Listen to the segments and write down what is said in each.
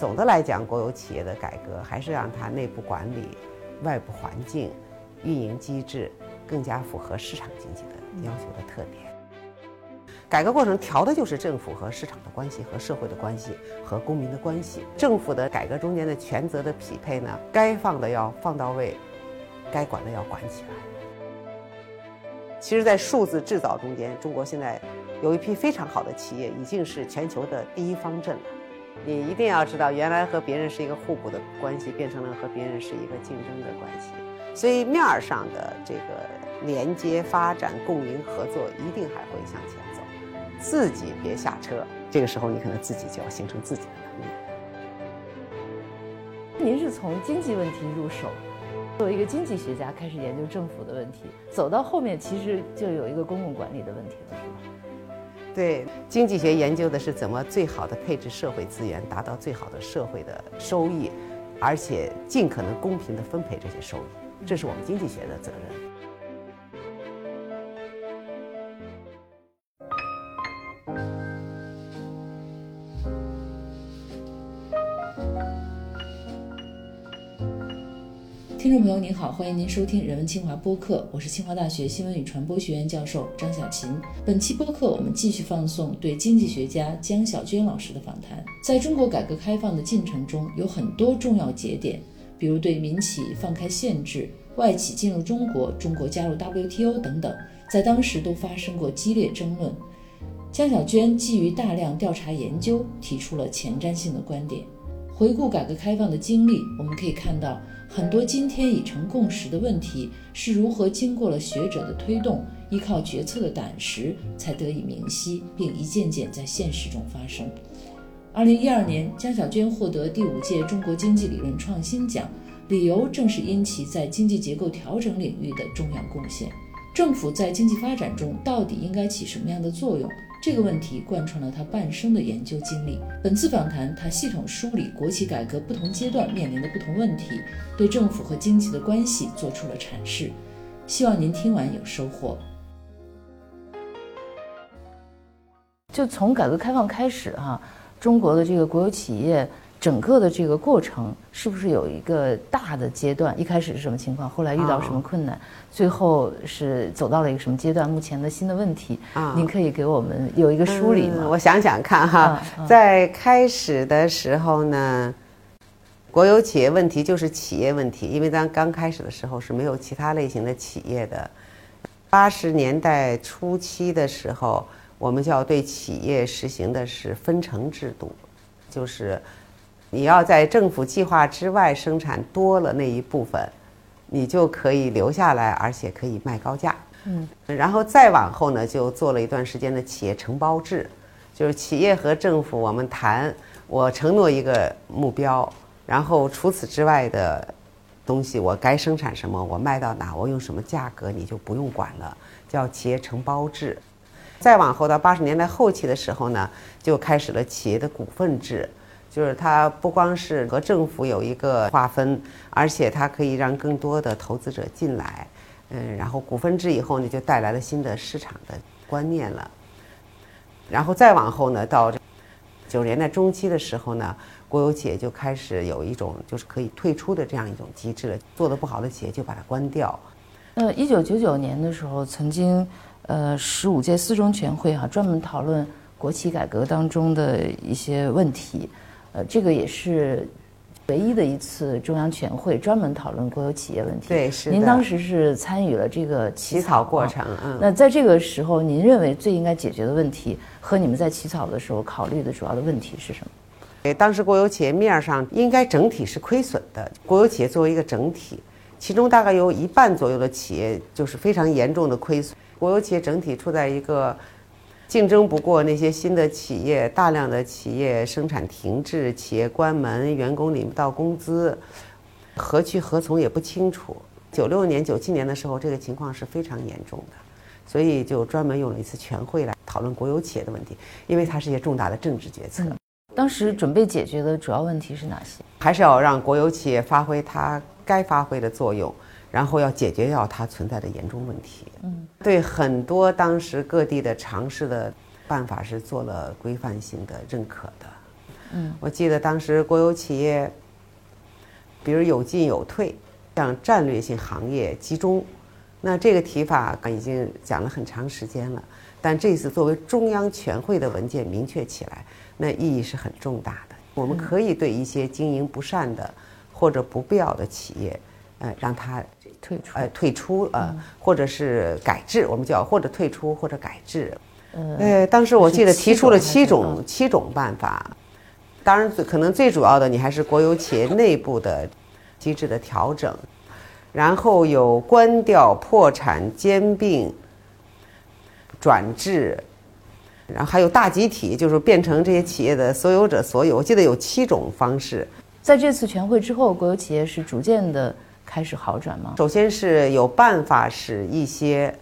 总的来讲，国有企业的改革还是让它内部管理、外部环境、运营机制更加符合市场经济的要求的特点。改革过程调的就是政府和市场的关系、和社会的关系、和公民的关系。政府的改革中间的权责的匹配呢，该放的要放到位，该管的要管起来。其实，在数字制造中间，中国现在有一批非常好的企业，已经是全球的第一方阵了。你一定要知道，原来和别人是一个互补的关系，变成了和别人是一个竞争的关系。所以面儿上的这个连接、发展、共赢、合作，一定还会向前走。自己别下车，这个时候你可能自己就要形成自己的能力。您是从经济问题入手，作为一个经济学家开始研究政府的问题，走到后面其实就有一个公共管理的问题了，是吧？对，经济学研究的是怎么最好的配置社会资源，达到最好的社会的收益，而且尽可能公平的分配这些收益，这是我们经济学的责任。听众朋友您好，欢迎您收听人文清华播客，我是清华大学新闻与传播学院教授张小琴。本期播客我们继续放送对经济学家江小娟老师的访谈。在中国改革开放的进程中，有很多重要节点，比如对民企放开限制、外企进入中国、中国加入 WTO 等等，在当时都发生过激烈争论。江小娟基于大量调查研究，提出了前瞻性的观点。回顾改革开放的经历，我们可以看到。很多今天已成共识的问题是如何经过了学者的推动，依靠决策的胆识才得以明晰，并一件件在现实中发生。二零一二年，江小娟获得第五届中国经济理论创新奖，理由正是因其在经济结构调整领域的重要贡献。政府在经济发展中到底应该起什么样的作用？这个问题贯穿了他半生的研究经历。本次访谈，他系统梳理国企改革不同阶段面临的不同问题，对政府和经济的关系做出了阐释。希望您听完有收获。就从改革开放开始，哈，中国的这个国有企业。整个的这个过程是不是有一个大的阶段？一开始是什么情况？后来遇到什么困难？最后是走到了一个什么阶段？目前的新的问题，啊您可以给我们有一个梳理吗？我想想看哈，在开始的时候呢，国有企业问题就是企业问题，因为咱刚开始的时候是没有其他类型的企业的。八十年代初期的时候，我们就要对企业实行的是分成制度，就是。你要在政府计划之外生产多了那一部分，你就可以留下来，而且可以卖高价。嗯，然后再往后呢，就做了一段时间的企业承包制，就是企业和政府我们谈，我承诺一个目标，然后除此之外的东西，我该生产什么，我卖到哪，我用什么价格，你就不用管了，叫企业承包制。再往后到八十年代后期的时候呢，就开始了企业的股份制。就是它不光是和政府有一个划分，而且它可以让更多的投资者进来，嗯，然后股份制以后呢，就带来了新的市场的观念了。然后再往后呢，到九十年代中期的时候呢，国有企业就开始有一种就是可以退出的这样一种机制了，做的不好的企业就把它关掉。呃，一九九九年的时候，曾经呃十五届四中全会哈专门讨论国企改革当中的一些问题。呃，这个也是唯一的一次中央全会专门讨论国有企业问题。对，是您当时是参与了这个起草过程。嗯。那在这个时候，您认为最应该解决的问题和你们在起草的时候考虑的主要的问题是什么？对，当时国有企业面上应该整体是亏损的。国有企业作为一个整体，其中大概有一半左右的企业就是非常严重的亏损。国有企业整体处在一个。竞争不过那些新的企业，大量的企业生产停滞，企业关门，员工领不到工资，何去何从也不清楚。九六年、九七年的时候，这个情况是非常严重的，所以就专门用了一次全会来讨论国有企业的问题，因为它是一些重大的政治决策。当时准备解决的主要问题是哪些？还是要让国有企业发挥它该发挥的作用。然后要解决掉它存在的严重问题。嗯，对很多当时各地的尝试的办法是做了规范性的认可的。嗯，我记得当时国有企业，比如有进有退，像战略性行业集中，那这个提法已经讲了很长时间了。但这次作为中央全会的文件明确起来，那意义是很重大的。我们可以对一些经营不善的或者不必要的企业，呃，让它退出，呃，退出，呃，或者是改制，我们叫或者退出或者改制。呃，当时我记得提出了七种七种办法。当然，最可能最主要的，你还是国有企业内部的机制的调整，然后有关掉、破产、兼并、转制，然后还有大集体，就是变成这些企业的所有者所有。我记得有七种方式。在这次全会之后，国有企业是逐渐的开始好转吗？首先是有办法使一些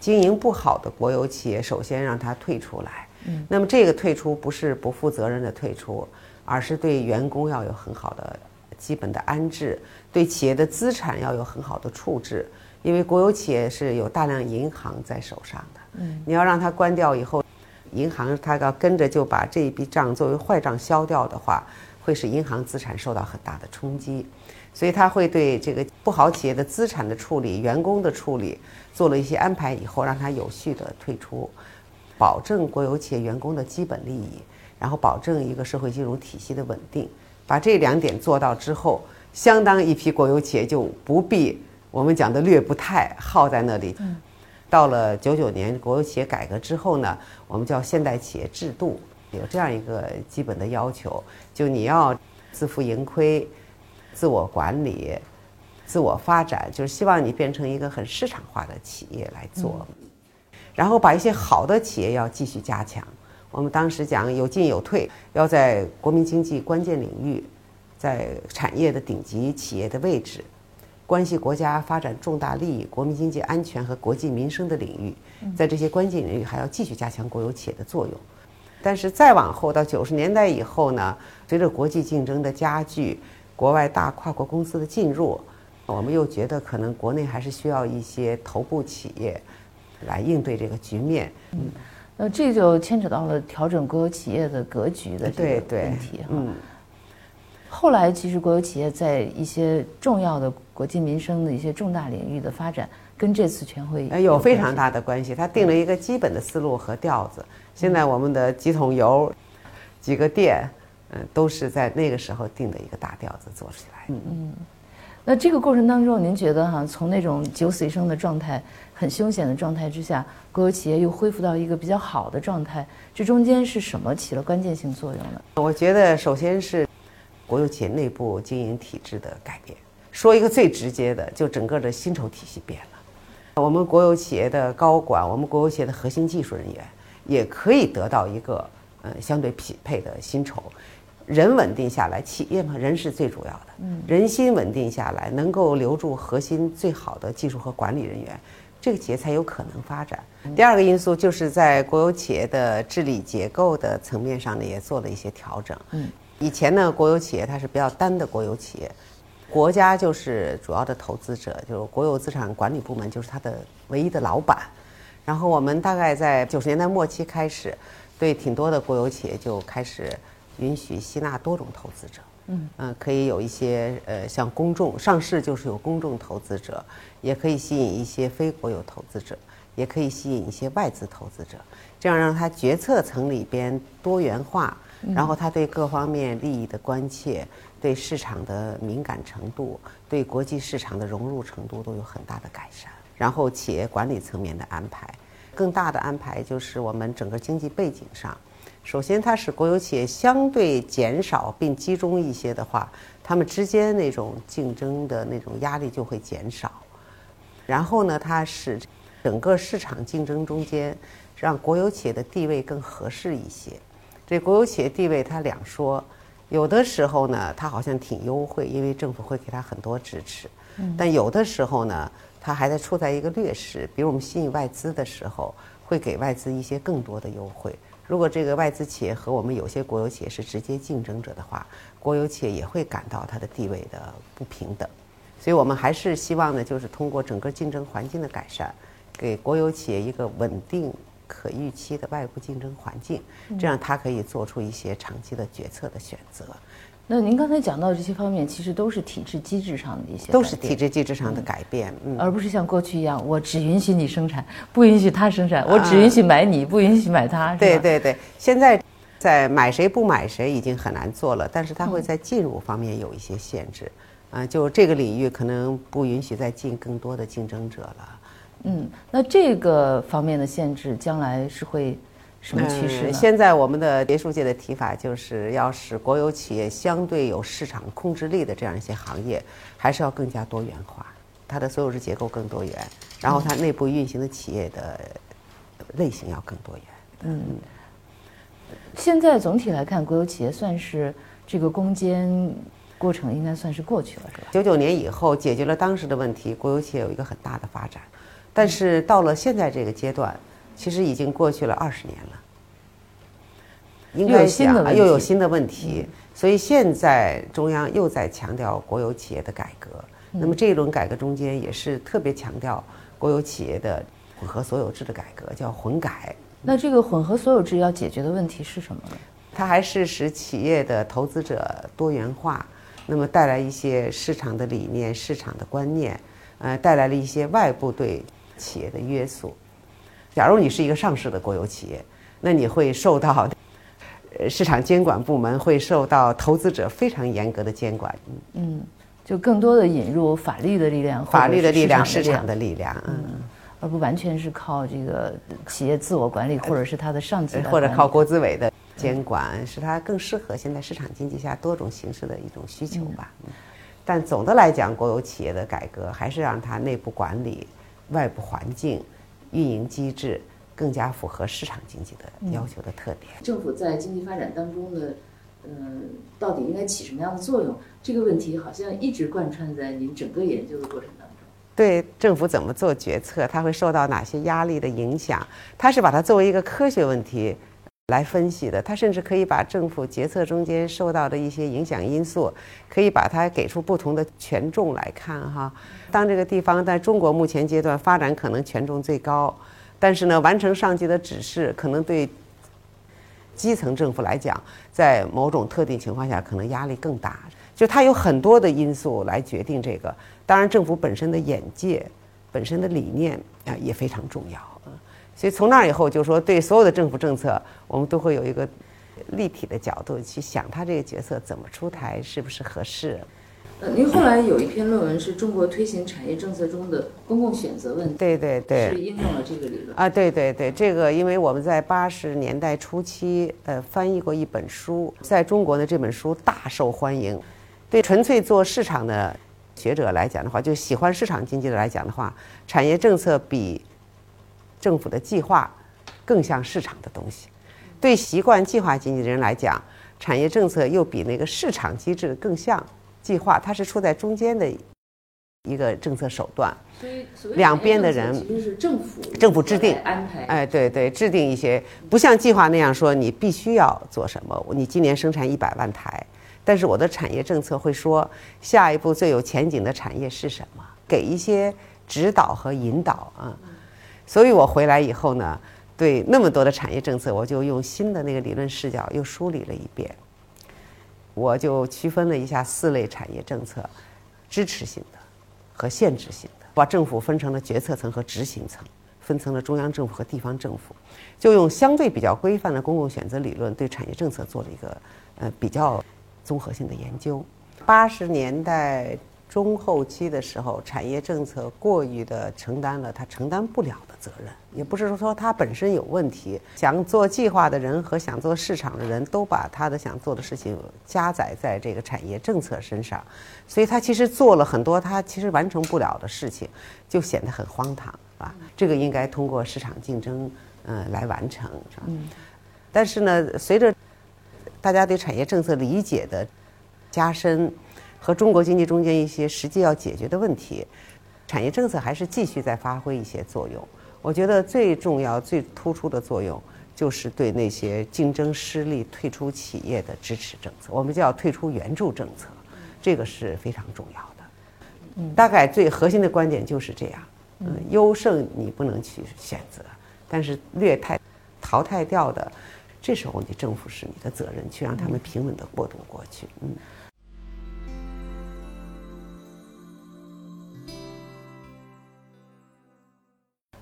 经营不好的国有企业，首先让它退出来。那么这个退出不是不负责任的退出，而是对员工要有很好的基本的安置，对企业的资产要有很好的处置。因为国有企业是有大量银行在手上的，嗯，你要让它关掉以后，银行它要跟着就把这一笔账作为坏账消掉的话，会使银行资产受到很大的冲击，所以他会对这个不好企业的资产的处理、员工的处理做了一些安排以后，让他有序的退出。保证国有企业员工的基本利益，然后保证一个社会金融体系的稳定，把这两点做到之后，相当一批国有企业就不必我们讲的略不太耗在那里。到了九九年国有企业改革之后呢，我们叫现代企业制度，有这样一个基本的要求，就你要自负盈亏、自我管理、自我发展，就是希望你变成一个很市场化的企业来做。然后把一些好的企业要继续加强。我们当时讲有进有退，要在国民经济关键领域，在产业的顶级企业的位置，关系国家发展重大利益、国民经济安全和国计民生的领域，在这些关键领域还要继续加强国有企业的作用。但是再往后到九十年代以后呢，随着国际竞争的加剧，国外大跨国公司的进入，我们又觉得可能国内还是需要一些头部企业。来应对这个局面，嗯，那这就牵扯到了调整国有企业的格局的这个问题哈。嗯，后来其实国有企业在一些重要的国计民生的一些重大领域的发展，跟这次全会有非常大的关系。它定了一个基本的思路和调子。现在我们的几桶油、几个电，嗯，都是在那个时候定的一个大调子做起来。嗯嗯。那这个过程当中，您觉得哈，从那种九死一生的状态、很凶险的状态之下，国有企业又恢复到一个比较好的状态，这中间是什么起了关键性作用呢？我觉得，首先是国有企业内部经营体制的改变。说一个最直接的，就整个的薪酬体系变了。我们国有企业的高管，我们国有企业的核心技术人员，也可以得到一个呃相对匹配的薪酬。人稳定下来，企业嘛，人是最主要的。嗯，人心稳定下来，能够留住核心最好的技术和管理人员，这个企业才有可能发展。第二个因素就是在国有企业的治理结构的层面上呢，也做了一些调整。嗯，以前呢，国有企业它是比较单的国有企业，国家就是主要的投资者，就是国有资产管理部门就是它的唯一的老板。然后我们大概在九十年代末期开始，对挺多的国有企业就开始。允许吸纳多种投资者，嗯呃，可以有一些呃，像公众上市就是有公众投资者，也可以吸引一些非国有投资者，也可以吸引一些外资投资者，这样让他决策层里边多元化，然后他对各方面利益的关切，对市场的敏感程度，对国际市场的融入程度都有很大的改善。然后企业管理层面的安排，更大的安排就是我们整个经济背景上。首先，它使国有企业相对减少并集中一些的话，他们之间那种竞争的那种压力就会减少。然后呢，它使整个市场竞争中间让国有企业的地位更合适一些。这国有企业地位它两说，有的时候呢，它好像挺优惠，因为政府会给它很多支持；但有的时候呢，它还在处在一个劣势。比如我们吸引外资的时候，会给外资一些更多的优惠。如果这个外资企业和我们有些国有企业是直接竞争者的话，国有企业也会感到它的地位的不平等，所以我们还是希望呢，就是通过整个竞争环境的改善，给国有企业一个稳定、可预期的外部竞争环境，这样它可以做出一些长期的决策的选择。那您刚才讲到这些方面，其实都是体制机制上的一些，都是体制机制上的改变，嗯，而不是像过去一样，我只允许你生产，不允许他生产，我只允许买你，不允许买他。对对对，现在在买谁不买谁已经很难做了，但是他会在进入方面有一些限制，啊，就这个领域可能不允许再进更多的竞争者了。嗯，那这个方面的限制将来是会。什么趋势？现在我们的学术界的提法就是要使国有企业相对有市场控制力的这样一些行业，还是要更加多元化，它的所有制结构更多元，然后它内部运行的企业的类型要更多元。嗯，现在总体来看，国有企业算是这个攻坚过程应该算是过去了，是吧？九九年以后解决了当时的问题，国有企业有一个很大的发展，但是到了现在这个阶段。其实已经过去了二十年了，应该想又有新的问题，所以现在中央又在强调国有企业的改革。那么这一轮改革中间也是特别强调国有企业的混合所有制的改革，叫混改。那这个混合所有制要解决的问题是什么呢？它还是使企业的投资者多元化，那么带来一些市场的理念、市场的观念，呃，带来了一些外部对企业的约束。假如你是一个上市的国有企业，那你会受到，呃，市场监管部门会受到投资者非常严格的监管。嗯，就更多的引入法律的力量，法律的力量，市场的力量，嗯，而不完全是靠这个企业自我管理，或者是它的上级，或者靠国资委的监管，使它更适合现在市场经济下多种形式的一种需求吧。但总的来讲，国有企业的改革还是让它内部管理、外部环境。运营机制更加符合市场经济的要求的特点。政府在经济发展当中的，嗯，到底应该起什么样的作用？这个问题好像一直贯穿在您整个研究的过程当中。对政府怎么做决策，它会受到哪些压力的影响？它是把它作为一个科学问题。来分析的，他甚至可以把政府决策中间受到的一些影响因素，可以把它给出不同的权重来看哈。当这个地方在中国目前阶段发展可能权重最高，但是呢，完成上级的指示可能对基层政府来讲，在某种特定情况下可能压力更大。就它有很多的因素来决定这个。当然，政府本身的眼界、本身的理念啊也非常重要。所以从那以后，就说对所有的政府政策，我们都会有一个立体的角度去想，他这个角色怎么出台，是不是合适？呃，您后来有一篇论文是中国推行产业政策中的公共选择问题，对对对，是应用了这个理论啊，对对对，这个因为我们在八十年代初期，呃，翻译过一本书，在中国呢这本书大受欢迎，对纯粹做市场的学者来讲的话，就喜欢市场经济的来讲的话，产业政策比。政府的计划更像市场的东西，对习惯计划经济的人来讲，产业政策又比那个市场机制更像计划，它是处在中间的一个政策手段。所以，两边的人就是政府政府制定安排。哎，对对，制定一些不像计划那样说你必须要做什么，你今年生产一百万台，但是我的产业政策会说下一步最有前景的产业是什么，给一些指导和引导啊。所以我回来以后呢，对那么多的产业政策，我就用新的那个理论视角又梳理了一遍。我就区分了一下四类产业政策：支持性的和限制性的，把政府分成了决策层和执行层，分成了中央政府和地方政府，就用相对比较规范的公共选择理论对产业政策做了一个呃比较综合性的研究。八十年代。中后期的时候，产业政策过于的承担了他承担不了的责任，也不是说他本身有问题。想做计划的人和想做市场的人都把他的想做的事情加载在这个产业政策身上，所以他其实做了很多他其实完成不了的事情，就显得很荒唐，是吧？这个应该通过市场竞争，嗯，来完成，是吧？嗯。但是呢，随着大家对产业政策理解的加深。和中国经济中间一些实际要解决的问题，产业政策还是继续在发挥一些作用。我觉得最重要、最突出的作用就是对那些竞争失利、退出企业的支持政策，我们叫退出援助政策，这个是非常重要的。大概最核心的观点就是这样：嗯，优胜你不能去选择，但是劣汰淘汰掉的，这时候你政府是你的责任，去让他们平稳的过渡过去。嗯。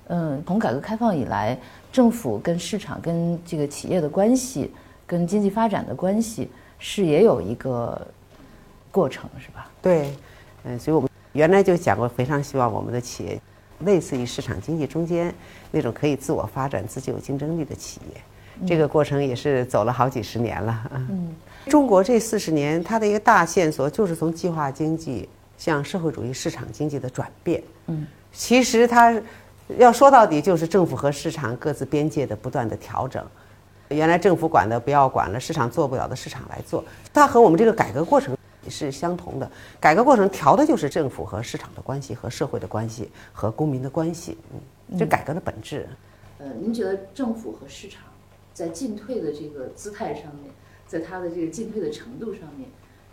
嗯，从改革开放以来，政府跟市场、跟这个企业的关系、跟经济发展的关系是也有一个过程，是吧？对，嗯，所以我们原来就讲过，非常希望我们的企业类似于市场经济中间那种可以自我发展、自己有竞争力的企业。这个过程也是走了好几十年了啊。嗯，中国这四十年它的一个大线索就是从计划经济向社会主义市场经济的转变。嗯，其实它。要说到底，就是政府和市场各自边界的不断的调整。原来政府管的不要管了，市场做不了的市场来做。它和我们这个改革过程是相同的。改革过程调的就是政府和市场的关系，和社会的关系，和公民的关系。嗯，这改革的本质。呃，您觉得政府和市场在进退的这个姿态上面，在它的这个进退的程度上面，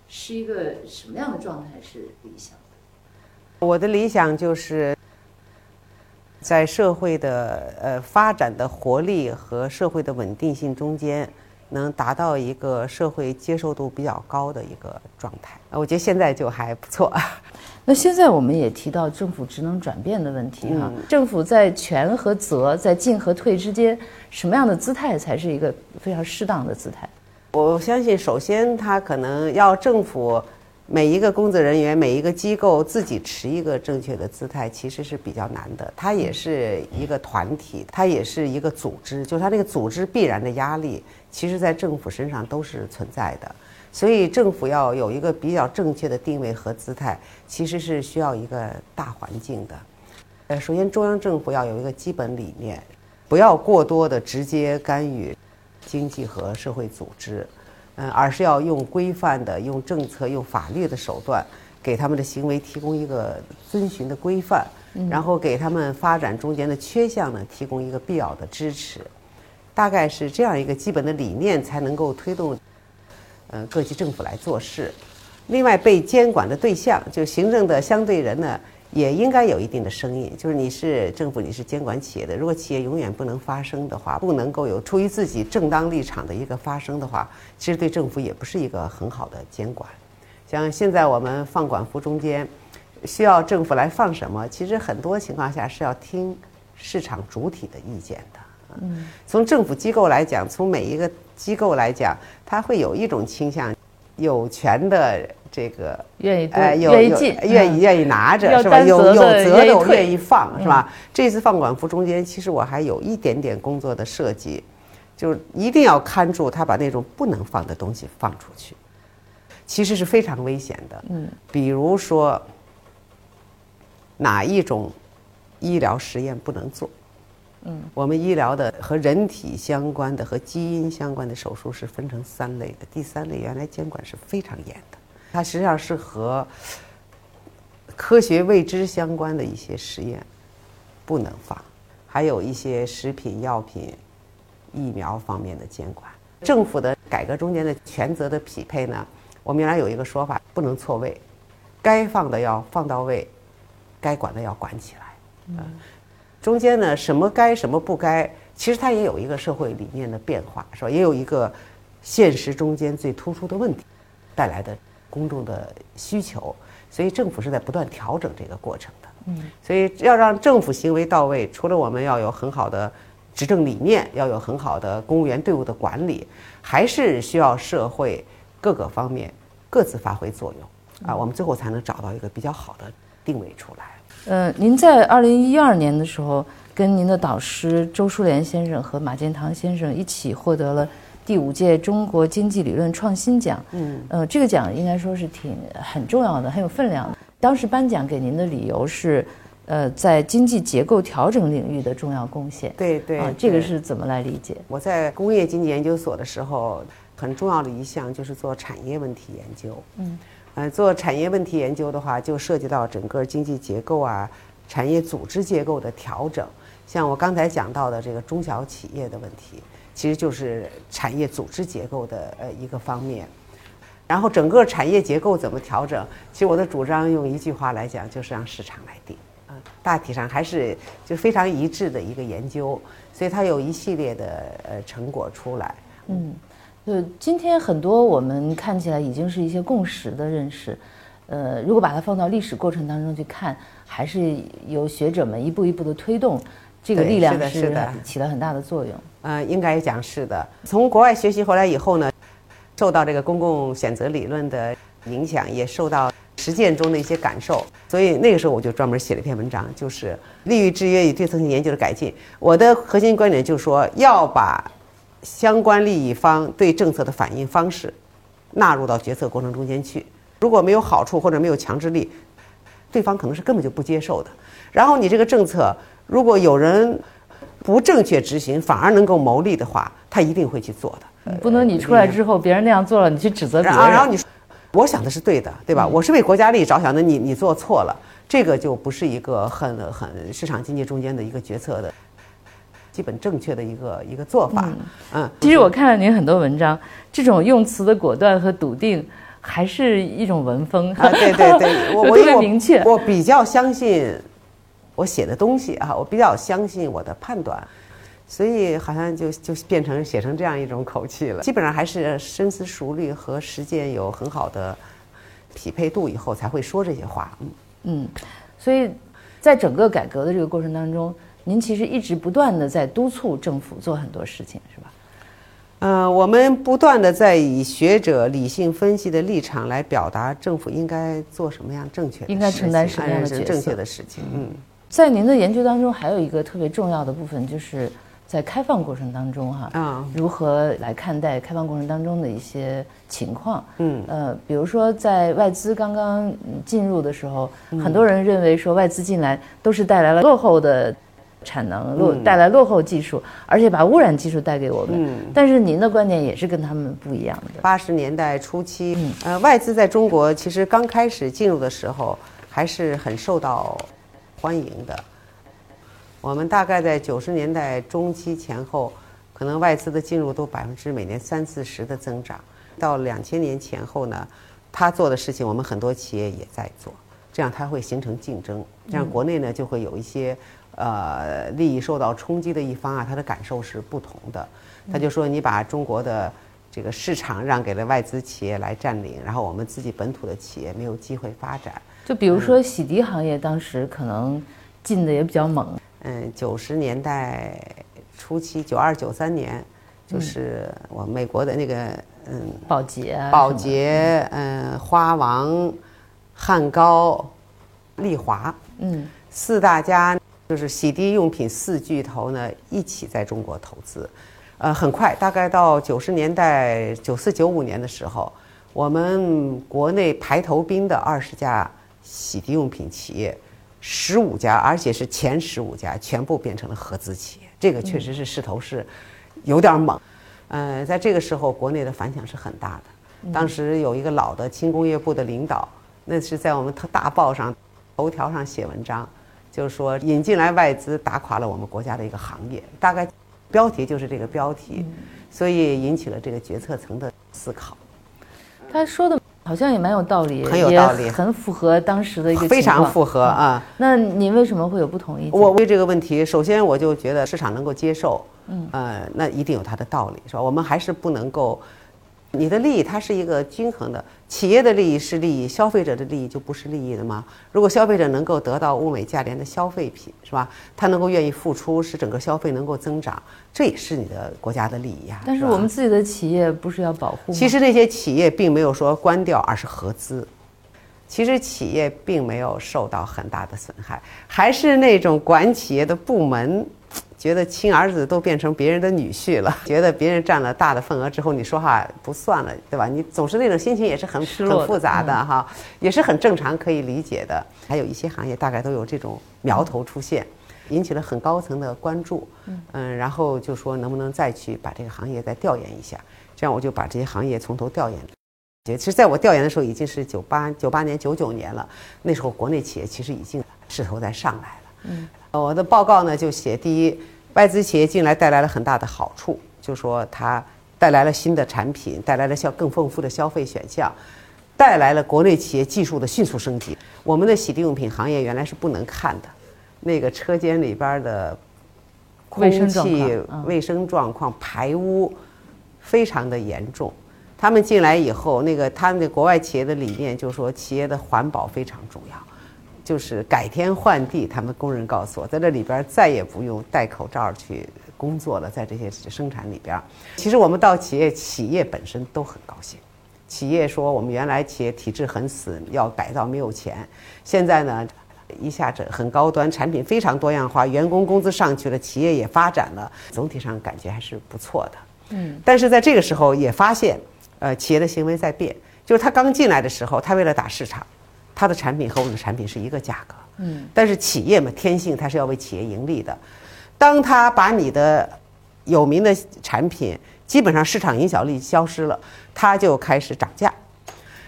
是一个什么样的状态是理想的？我的理想就是。在社会的呃发展的活力和社会的稳定性中间，能达到一个社会接受度比较高的一个状态。我觉得现在就还不错。那现在我们也提到政府职能转变的问题哈，政府在权和责、在进和退之间，什么样的姿态才是一个非常适当的姿态？我相信，首先他可能要政府。每一个工作人员，每一个机构自己持一个正确的姿态，其实是比较难的。它也是一个团体，它也是一个组织，就是它那个组织必然的压力，其实在政府身上都是存在的。所以政府要有一个比较正确的定位和姿态，其实是需要一个大环境的。呃，首先中央政府要有一个基本理念，不要过多的直接干预经济和社会组织。嗯，而是要用规范的、用政策、用法律的手段，给他们的行为提供一个遵循的规范，然后给他们发展中间的缺项呢提供一个必要的支持，大概是这样一个基本的理念，才能够推动，呃，各级政府来做事。另外，被监管的对象，就行政的相对人呢。也应该有一定的声音，就是你是政府，你是监管企业的。如果企业永远不能发声的话，不能够有出于自己正当立场的一个发声的话，其实对政府也不是一个很好的监管。像现在我们放管服中间，需要政府来放什么？其实很多情况下是要听市场主体的意见的。嗯，从政府机构来讲，从每一个机构来讲，它会有一种倾向，有权的。这个愿意呃愿意进愿意愿意拿着是吧？有有责的我愿意放是吧？这次放管服中间，其实我还有一点点工作的设计，就是一定要看住他把那种不能放的东西放出去，其实是非常危险的。嗯，比如说哪一种医疗实验不能做？嗯，我们医疗的和人体相关的和基因相关的手术是分成三类的，第三类原来监管是非常严的。它实际上是和科学未知相关的一些实验不能放，还有一些食品药品、疫苗方面的监管。政府的改革中间的权责的匹配呢，我们原来有一个说法，不能错位，该放的要放到位，该管的要管起来。嗯，中间呢，什么该什么不该，其实它也有一个社会理念的变化，是吧？也有一个现实中间最突出的问题带来的。公众的需求，所以政府是在不断调整这个过程的。嗯，所以要让政府行为到位，除了我们要有很好的执政理念，要有很好的公务员队伍的管理，还是需要社会各个方面各自发挥作用啊，我们最后才能找到一个比较好的定位出来。呃，您在二零一二年的时候，跟您的导师周书莲先生和马建堂先生一起获得了。第五届中国经济理论创新奖，嗯，呃，这个奖应该说是挺很重要的，很有分量的。当时颁奖给您的理由是，呃，在经济结构调整领域的重要贡献。对对，啊，这个是怎么来理解？我在工业经济研究所的时候，很重要的一项就是做产业问题研究。嗯，呃，做产业问题研究的话，就涉及到整个经济结构啊，产业组织结构的调整。像我刚才讲到的这个中小企业的问题。其实就是产业组织结构的呃一个方面，然后整个产业结构怎么调整？其实我的主张用一句话来讲，就是让市场来定啊。大体上还是就非常一致的一个研究，所以它有一系列的呃成果出来。嗯，就今天很多我们看起来已经是一些共识的认识，呃，如果把它放到历史过程当中去看，还是由学者们一步一步的推动，这个力量是起了很大的作用。呃，应该讲是的。从国外学习回来以后呢，受到这个公共选择理论的影响，也受到实践中的一些感受，所以那个时候我就专门写了一篇文章，就是利益制约与对策性研究的改进。我的核心观点就是说，要把相关利益方对政策的反应方式纳入到决策过程中间去。如果没有好处或者没有强制力，对方可能是根本就不接受的。然后你这个政策，如果有人不正确执行，反而能够牟利的话，他一定会去做的。不能你出来之后，别人那样做了，你去指责别人。然后你说，我想的是对的，对吧？我是为国家利益着想的，你你做错了，这个就不是一个很很市场经济中间的一个决策的。基本正确的一个一个做法，嗯，其实我看了您很多文章，这种用词的果断和笃定，还是一种文风。啊，对对对，我特别明确。我比较相信我写的东西啊，我比较相信我的判断，所以好像就就变成写成这样一种口气了。基本上还是深思熟虑和实践有很好的匹配度以后才会说这些话。嗯嗯，所以在整个改革的这个过程当中。您其实一直不断的在督促政府做很多事情，是吧？嗯，我们不断的在以学者理性分析的立场来表达政府应该做什么样正确的应该承担什么样的正确的事情。嗯，在您的研究当中，还有一个特别重要的部分，就是在开放过程当中，哈，啊，如何来看待开放过程当中的一些情况？嗯，呃，比如说在外资刚刚进入的时候，很多人认为说外资进来都是带来了落后的。产能落带来落后技术，而且把污染技术带给我们。但是您的观点也是跟他们不一样的。八十年代初期，嗯呃，外资在中国其实刚开始进入的时候还是很受到欢迎的。我们大概在九十年代中期前后，可能外资的进入都百分之每年三四十的增长。到两千年前后呢，他做的事情，我们很多企业也在做，这样它会形成竞争，这样国内呢就会有一些。呃，利益受到冲击的一方啊，他的感受是不同的。他就说：“你把中国的这个市场让给了外资企业来占领，然后我们自己本土的企业没有机会发展。”就比如说洗涤行业，当时可能进的也比较猛。嗯，九十年代初期，九二九三年，就是我美国的那个嗯，宝洁、宝洁、嗯，花王、汉高、丽华，嗯，四大家。就是洗涤用品四巨头呢一起在中国投资，呃，很快，大概到九十年代九四九五年的时候，我们国内排头兵的二十家洗涤用品企业，十五家，而且是前十五家全部变成了合资企业，这个确实是势头是有点猛。呃，在这个时候，国内的反响是很大的。当时有一个老的轻工业部的领导，那是在我们特大报上头条上写文章。就是说，引进来外资打垮了我们国家的一个行业，大概标题就是这个标题，所以引起了这个决策层的思考。他说的好像也蛮有道理，很有道理，很符合当时的一个非常符合啊。那您为什么会有不同意见？我为这个问题，首先我就觉得市场能够接受，嗯，呃，那一定有它的道理，是吧？我们还是不能够。你的利益它是一个均衡的，企业的利益是利益，消费者的利益就不是利益的吗？如果消费者能够得到物美价廉的消费品，是吧？他能够愿意付出，使整个消费能够增长，这也是你的国家的利益呀。但是我们自己的企业不是要保护吗？其实那些企业并没有说关掉，而是合资。其实企业并没有受到很大的损害，还是那种管企业的部门。觉得亲儿子都变成别人的女婿了，觉得别人占了大的份额之后，你说话不算了，对吧？你总是那种心情也是很很复杂的哈，也是很正常可以理解的。还有一些行业大概都有这种苗头出现，引起了很高层的关注。嗯，然后就说能不能再去把这个行业再调研一下？这样我就把这些行业从头调研。其实在我调研的时候已经是九八九八年九九年了，那时候国内企业其实已经势头在上来了。嗯，我的报告呢就写第一。外资企业进来带来了很大的好处，就说它带来了新的产品，带来了消更丰富的消费选项，带来了国内企业技术的迅速升级。我们的洗涤用品行业原来是不能看的，那个车间里边的卫生状空气况、卫生状况、排污非常的严重。他们进来以后，那个他们的国外企业的理念就是说，企业的环保非常重要，就是改天换地。他们工人告诉我，在这里边再也不用戴口罩去工作了，在这些生产里边。其实我们到企业，企业本身都很高兴。企业说，我们原来企业体制很死，要改造没有钱，现在呢，一下子很高端，产品非常多样化，员工工资上去了，企业也发展了，总体上感觉还是不错的。嗯，但是在这个时候也发现。呃，企业的行为在变，就是他刚进来的时候，他为了打市场，他的产品和我们的产品是一个价格。嗯。但是企业嘛，天性它是要为企业盈利的。当它把你的有名的产品基本上市场影响力消失了，它就开始涨价。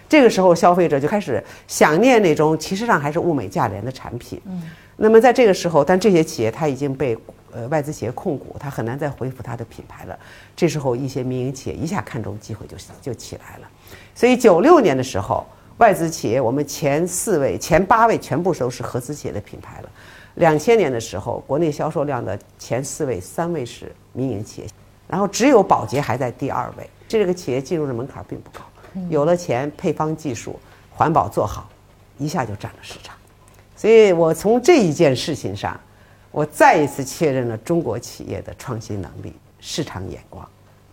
这个时候，消费者就开始想念那种其实上还是物美价廉的产品。嗯。那么在这个时候，但这些企业它已经被。呃，外资企业控股，它很难再恢复它的品牌了。这时候，一些民营企业一下看中机会就就起来了。所以，九六年的时候，外资企业我们前四位、前八位全部都是合资企业的品牌了。两千年的时候，国内销售量的前四位、三位是民营企业，然后只有宝洁还在第二位。这个企业进入的门槛并不高，有了钱、配方技术、环保做好，一下就占了市场。所以我从这一件事情上。我再一次确认了中国企业的创新能力、市场眼光，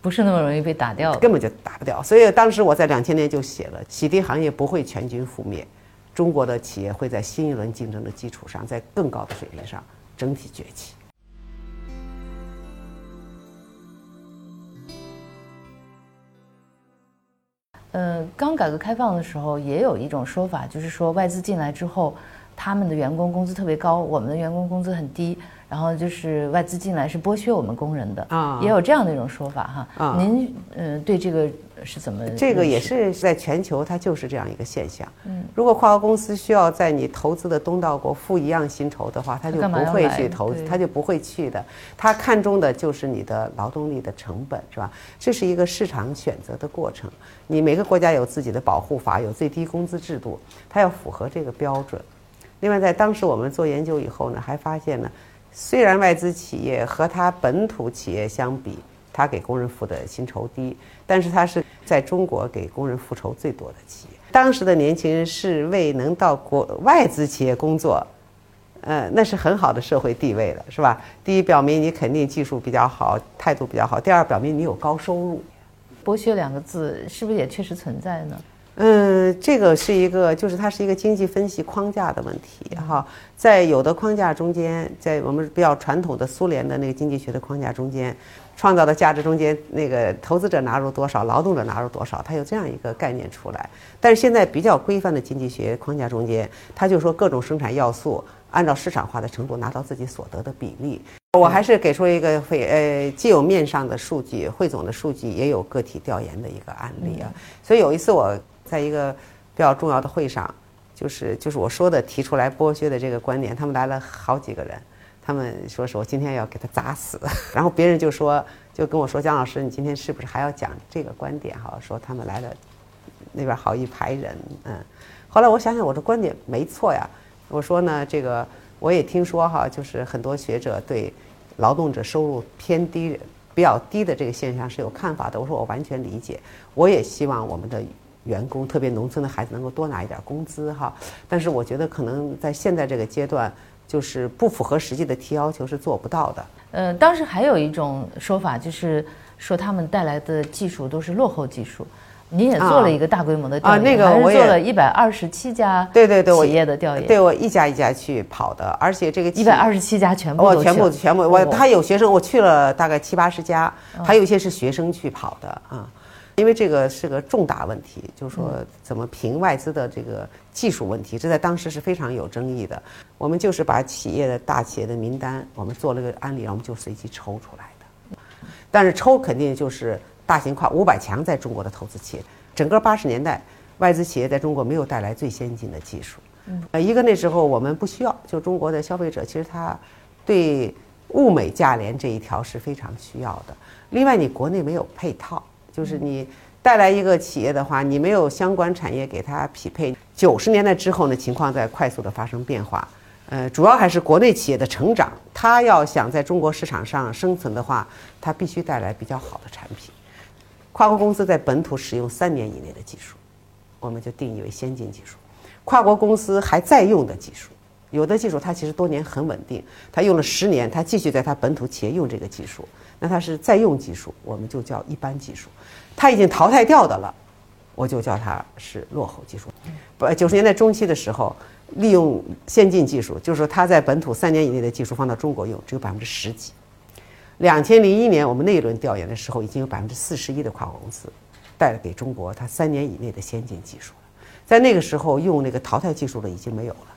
不是那么容易被打掉，根本就打不掉。所以当时我在两千年就写了，洗涤行业不会全军覆灭，中国的企业会在新一轮竞争的基础上，在更高的水平上整体崛起。呃，刚改革开放的时候，也有一种说法，就是说外资进来之后。他们的员工工资特别高，我们的员工工资很低，然后就是外资进来是剥削我们工人的啊，也有这样的一种说法哈。啊，您嗯对这个是怎么？这个也是在全球，它就是这样一个现象。嗯，如果跨国公司需要在你投资的东道国付一样薪酬的话，他就不会去投资，他就不会去的。他看中的就是你的劳动力的成本，是吧？这是一个市场选择的过程。你每个国家有自己的保护法，有最低工资制度，它要符合这个标准。另外，在当时我们做研究以后呢，还发现呢，虽然外资企业和它本土企业相比，它给工人付的薪酬低，但是它是在中国给工人付酬最多的企业。当时的年轻人是为能到国外资企业工作，呃，那是很好的社会地位了，是吧？第一，表明你肯定技术比较好，态度比较好；第二，表明你有高收入。剥削两个字是不是也确实存在呢？嗯，这个是一个，就是它是一个经济分析框架的问题哈。在有的框架中间，在我们比较传统的苏联的那个经济学的框架中间，创造的价值中间，那个投资者纳入多少，劳动者纳入多少，它有这样一个概念出来。但是现在比较规范的经济学框架中间，它就说各种生产要素按照市场化的程度拿到自己所得的比例。我还是给出一个会呃，既有面上的数据汇总的数据，也有个体调研的一个案例啊。所以有一次我。在一个比较重要的会上，就是就是我说的提出来剥削的这个观点，他们来了好几个人，他们说是我今天要给他砸死，然后别人就说就跟我说姜老师，你今天是不是还要讲这个观点哈？说他们来了那边好一排人，嗯，后来我想想我的观点没错呀，我说呢这个我也听说哈，就是很多学者对劳动者收入偏低比较低的这个现象是有看法的，我说我完全理解，我也希望我们的。员工特别农村的孩子能够多拿一点工资哈，但是我觉得可能在现在这个阶段，就是不符合实际的提要求是做不到的。呃，当时还有一种说法，就是说他们带来的技术都是落后技术。您也做了一个大规模的调研，那个我也做了一百二十七家对对对企业的调研，对我一家一家去跑的，而且这个一百二十七家全部我全部全部我他有学生，我去了大概七八十家，还有一些是学生去跑的啊。因为这个是个重大问题，就是说怎么评外资的这个技术问题，这在当时是非常有争议的。我们就是把企业的大企业的名单，我们做了个案例，然后我们就随机抽出来的。但是抽肯定就是大型跨五百强在中国的投资企业。整个八十年代，外资企业在中国没有带来最先进的技术。呃，一个那时候我们不需要，就中国的消费者其实他对物美价廉这一条是非常需要的。另外，你国内没有配套。就是你带来一个企业的话，你没有相关产业给它匹配。九十年代之后呢，情况在快速的发生变化。呃，主要还是国内企业的成长。它要想在中国市场上生存的话，它必须带来比较好的产品。跨国公司在本土使用三年以内的技术，我们就定义为先进技术。跨国公司还在用的技术，有的技术它其实多年很稳定，它用了十年，它继续在它本土企业用这个技术，那它是在用技术，我们就叫一般技术。它已经淘汰掉的了，我就叫它是落后技术。不，九十年代中期的时候，利用先进技术，就是说它在本土三年以内的技术放到中国用，只有百分之十几。两千零一年我们那一轮调研的时候，已经有百分之四十一的跨国公司带了给中国它三年以内的先进技术了。在那个时候，用那个淘汰技术的已经没有了。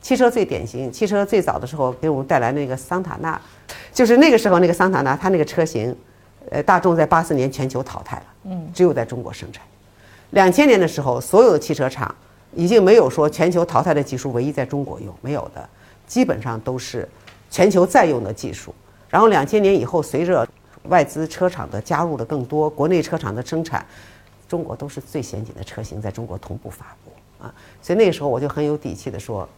汽车最典型，汽车最早的时候给我们带来那个桑塔纳，就是那个时候那个桑塔纳，它那个车型，呃，大众在八四年全球淘汰了，嗯，只有在中国生产。两千年的时候，所有的汽车厂已经没有说全球淘汰的技术唯一在中国用，没有的，基本上都是全球在用的技术。然后两千年以后，随着外资车厂的加入的更多，国内车厂的生产。中国都是最先进的车型，在中国同步发布啊，所以那个时候我就很有底气的说，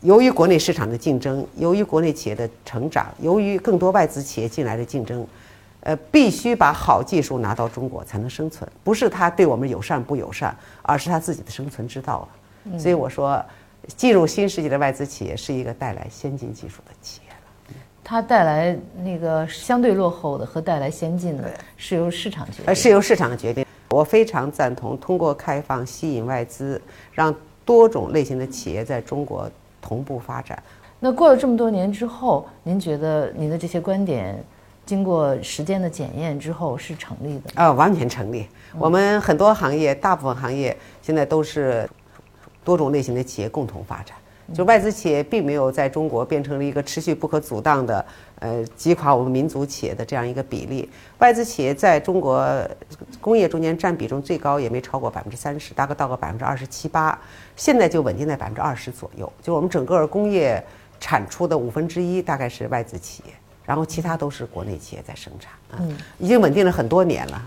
由于国内市场的竞争，由于国内企业的成长，由于更多外资企业进来的竞争，呃，必须把好技术拿到中国才能生存，不是他对我们友善不友善，而是他自己的生存之道了。所以我说，进入新世纪的外资企业是一个带来先进技术的企业了。它带来那个相对落后的和带来先进的，是由市场决定，是由市场决定。我非常赞同通过开放吸引外资，让多种类型的企业在中国同步发展。那过了这么多年之后，您觉得您的这些观点经过时间的检验之后是成立的？啊，完全成立。我们很多行业，大部分行业现在都是多种类型的企业共同发展。就外资企业并没有在中国变成了一个持续不可阻挡的，呃，击垮我们民族企业的这样一个比例。外资企业在中国工业中间占比重最高也没超过百分之三十，大概到个百分之二十七八，现在就稳定在百分之二十左右。就我们整个工业产出的五分之一大概是外资企业，然后其他都是国内企业在生产，嗯，已经稳定了很多年了。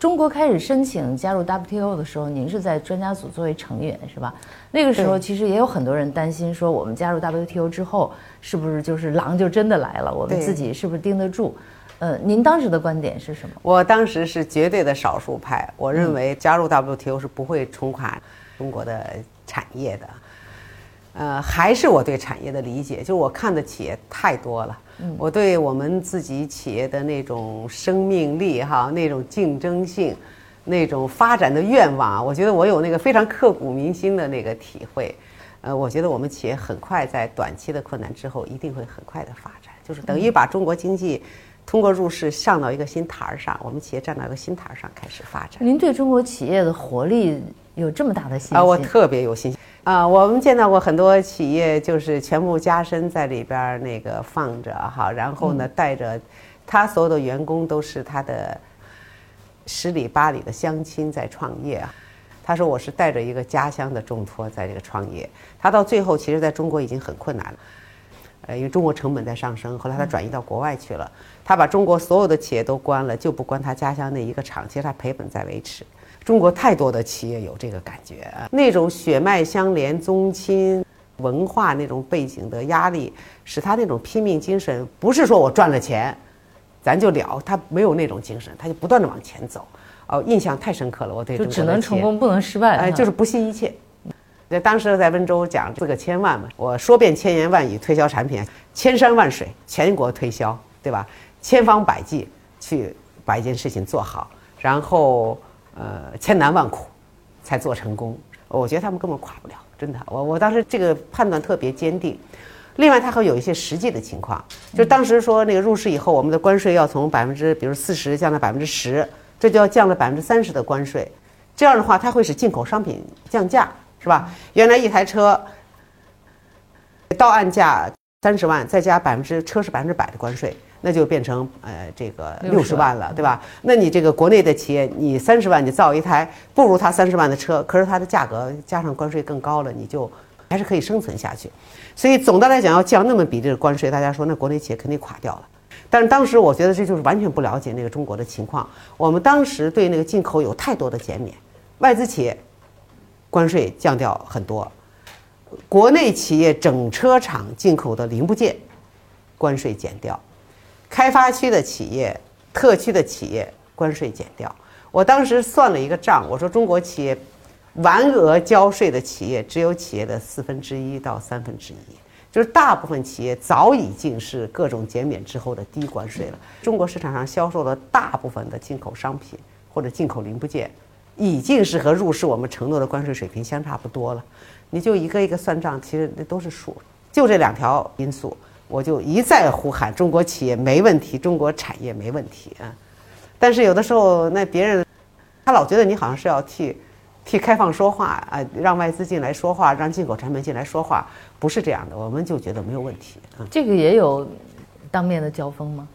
中国开始申请加入 WTO 的时候，您是在专家组作为成员，是吧？那个时候其实也有很多人担心说，我们加入 WTO 之后，是不是就是狼就真的来了？我们自己是不是盯得住？呃，您当时的观点是什么？我当时是绝对的少数派，我认为加入 WTO 是不会冲垮中国的产业的。呃，还是我对产业的理解，就是我看的企业太多了。我对我们自己企业的那种生命力哈，那种竞争性，那种发展的愿望，我觉得我有那个非常刻骨铭心的那个体会。呃，我觉得我们企业很快在短期的困难之后，一定会很快的发展，就是等于把中国经济通过入市上到一个新台儿上，我们企业站到一个新台儿上开始发展。您对中国企业的活力有这么大的信心？啊，我特别有信心。啊，我们见到过很多企业，就是全部加深在里边那个放着哈，然后呢带着他所有的员工都是他的十里八里的乡亲在创业啊。他说我是带着一个家乡的重托在这个创业。他到最后其实在中国已经很困难了，呃，因为中国成本在上升，后来他转移到国外去了。他把中国所有的企业都关了，就不关他家乡那一个厂，其实他赔本在维持。中国太多的企业有这个感觉，那种血脉相连、宗亲文化那种背景的压力，使他那种拼命精神，不是说我赚了钱，咱就了，他没有那种精神，他就不断的往前走。哦，印象太深刻了，我对就只能成功不能失败，哎，就是不惜一切。在当时在温州讲四个千万嘛，我说遍千言万语推销产品，千山万水全国推销，对吧？千方百计去把一件事情做好，然后。呃，千难万苦才做成功，我觉得他们根本垮不了，真的。我我当时这个判断特别坚定。另外，它还有一些实际的情况，就是当时说那个入市以后，我们的关税要从百分之，比如四十降到百分之十，这就要降了百分之三十的关税。这样的话，它会使进口商品降价，是吧？原来一台车到岸价三十万，再加百分之车是百分之百的关税。那就变成呃这个六十万了，对吧？那你这个国内的企业，你三十万你造一台不如他三十万的车，可是它的价格加上关税更高了，你就还是可以生存下去。所以总的来讲，要降那么比例的关税，大家说那国内企业肯定垮掉了。但是当时我觉得这就是完全不了解那个中国的情况。我们当时对那个进口有太多的减免，外资企业关税降掉很多，国内企业整车厂进口的零部件关税减掉，开发区的企业、特区的企业关税减掉。我当时算了一个账，我说中国企业完额交税的企业只有企业的四分之一到三分之一，就是大部分企业早已经是各种减免之后的低关税了。中国市场上销售的大部分的进口商品或者进口零部件，已经是和入市我们承诺的关税水平相差不多了。你就一个一个算账，其实那都是数。就这两条因素，我就一再呼喊中国企业没问题，中国产业没问题啊。但是有的时候，那别人他老觉得你好像是要替替开放说话啊，让外资进来说话，让进口产品进来说话，不是这样的。我们就觉得没有问题啊。这个也有当面的交锋吗？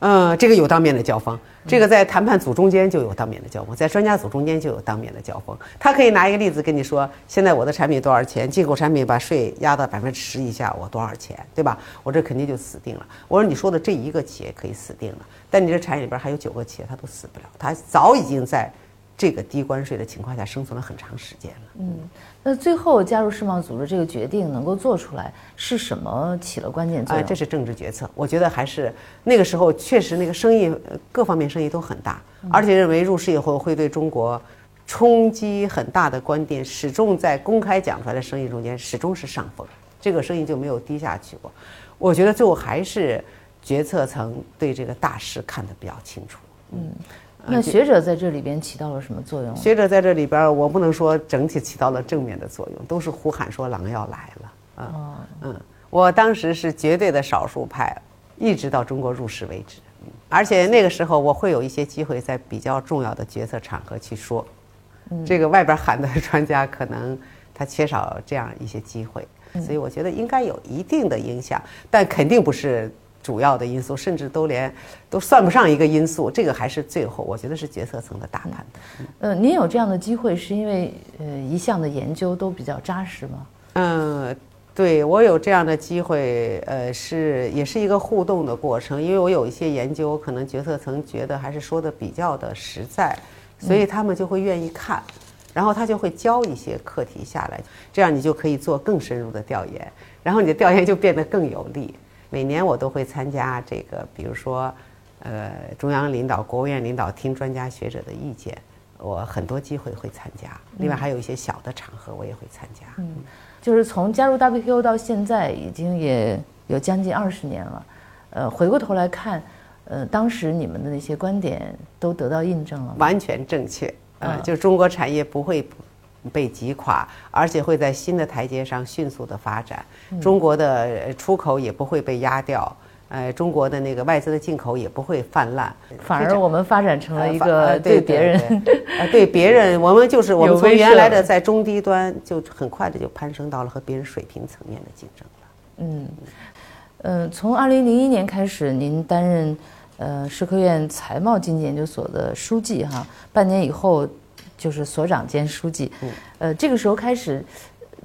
嗯，这个有当面的交锋，这个在谈判组中间就有当面的交锋，在专家组中间就有当面的交锋。他可以拿一个例子跟你说，现在我的产品多少钱，进口产品把税压到百分之十以下，我多少钱，对吧？我这肯定就死定了。我说你说的这一个企业可以死定了，但你这产业里边还有九个企业，它都死不了，它早已经在这个低关税的情况下生存了很长时间了。嗯，那最后加入世贸组织这个决定能够做出来，是什么起了关键作哎，用？这是政治决策。我觉得还是那个时候确实那个生意呃各方面生意都很大，而且认为入市以后会对中国冲击很大的观点，始终在公开讲出来的生意中间始终是上风，这个生意就没有低下去过。我觉得最后还是决策层对这个大势看得比较清楚。那学者在这里边起到了什么作用？学者在这里边，我不能说整体起到了正面的作用，都是呼喊说狼要来了。嗯哦，嗯，我当时是绝对的少数派，一直到中国入世为止。嗯而且那个时候我会有一些机会在比较重要的决策场合去说，这个外边喊的 专家可能他缺少这样一些机会，所以我觉得应该有一定的影响，但肯定不是主要的因素，甚至都连都算不上一个因素。这个还是最后我觉得是决策层的大判断。呃，您有这样的机会，是因为呃一项的研究都比较扎实吗？嗯，对我有这样的机会，呃，是也是一个互动的过程，因为我有一些研究，可能决策层觉得还是说的比较的实在，所以他们就会愿意看，然后他就会交一些课题下来，这样你就可以做更深入的调研，然后你的调研就变得更有力。每年我都会参加这个，比如说，呃，中央领导、国务院领导听专家学者的意见，我很多机会会参加，另外还有一些小的场合我也会参加。嗯就是从加入 WTO 到现在，已经也有将近二十年了。呃，回过头来看，呃，当时你们的那些观点都得到印证了吗？完全正确，呃，嗯就是中国产业不会被击垮，而且会在新的台阶上迅速的发展，嗯中国的呃出口也不会被压掉，呃，中国的那个外资的进口也不会泛滥，反而我们发展成了一个呃对别人对别人，我们就是我们从原来的。在中低端，就很快的就攀升到了和别人水平层面的竞争了。嗯，呃，从二零零一年开始，您担任呃社科院财贸经济研究所的书记哈，半年以后就是所长兼书记。嗯呃，这个时候开始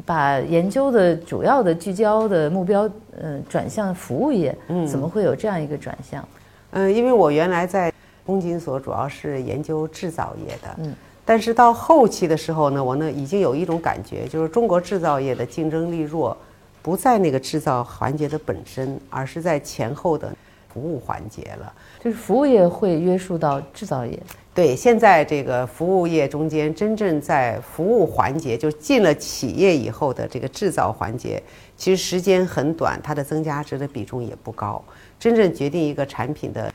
把研究的主要的聚焦的目标，呃，转向服务业。嗯怎么会有这样一个转向？嗯，因为我原来在工经所主要是研究制造业的，嗯，但是到后期的时候呢，我呢已经有一种感觉，就是中国制造业的竞争力弱，不在那个制造环节的本身，而是在前后的服务环节了。就是服务业会约束到制造业。对，现在这个服务业中间，真正在服务环节，就进了企业以后的这个制造环节，其实时间很短，它的增加值的比重也不高。真正决定一个产品的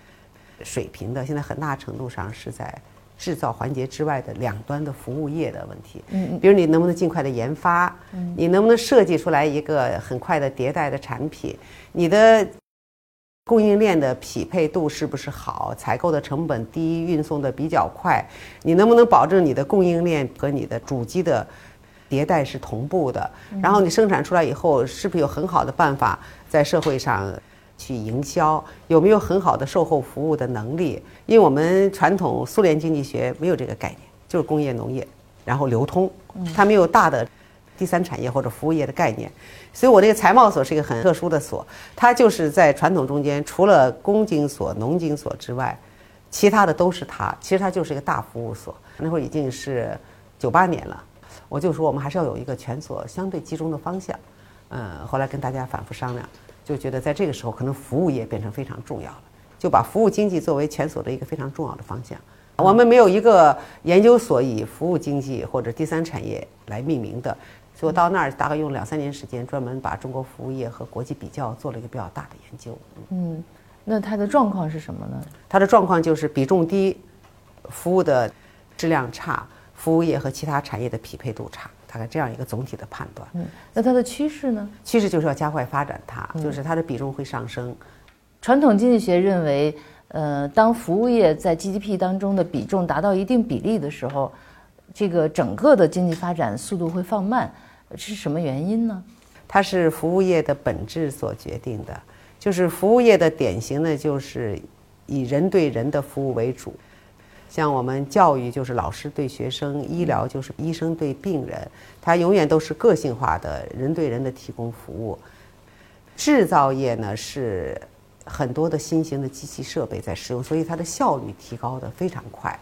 水平的，现在很大程度上是在制造环节之外的两端的服务业的问题。嗯比如你能不能尽快的研发，你能不能设计出来一个很快的迭代的产品，你的供应链的匹配度是不是好，采购的成本低，运送的比较快，你能不能保证你的供应链和你的主机的迭代是同步的？然后你生产出来以后，是不是有很好的办法在社会上？去营销有没有很好的售后服务的能力？因为我们传统苏联经济学没有这个概念，就是工业、农业，然后流通，它没有大的第三产业或者服务业的概念。所以我这个财贸所是一个很特殊的所，它就是在传统中间，除了工经所、农经所之外，其他的都是它。其实它就是一个大服务所。那会儿已经是九八年了。我就说我们还是要有一个全所相对集中的方向。嗯，后来跟大家反复商量，就觉得在这个时候可能服务业变成非常重要了，就把服务经济作为全所的一个非常重要的方向。我们没有一个研究所以服务经济或者第三产业来命名的，所以我到那儿大概用两三年时间，专门把中国服务业和国际比较做了一个比较大的研究。嗯，那它的状况是什么呢？它的状况就是比重低，服务的质量差，服务业和其他产业的匹配度差，大概这样一个总体的判断。嗯，那它的趋势呢？趋势就是要加快发展它，就是它的比重会上升。传统经济学认为。呃，当服务业在 GDP 当中的比重达到一定比例的时候，这个整个的经济发展速度会放慢，是什么原因呢？它是服务业的本质所决定的，就是服务业的典型呢，就是以人对人的服务为主，像我们教育就是老师对学生，医疗就是医生对病人，它永远都是个性化的人对人的提供服务。制造业呢是。很多的新型的机器设备在使用，所以它的效率提高的非常快。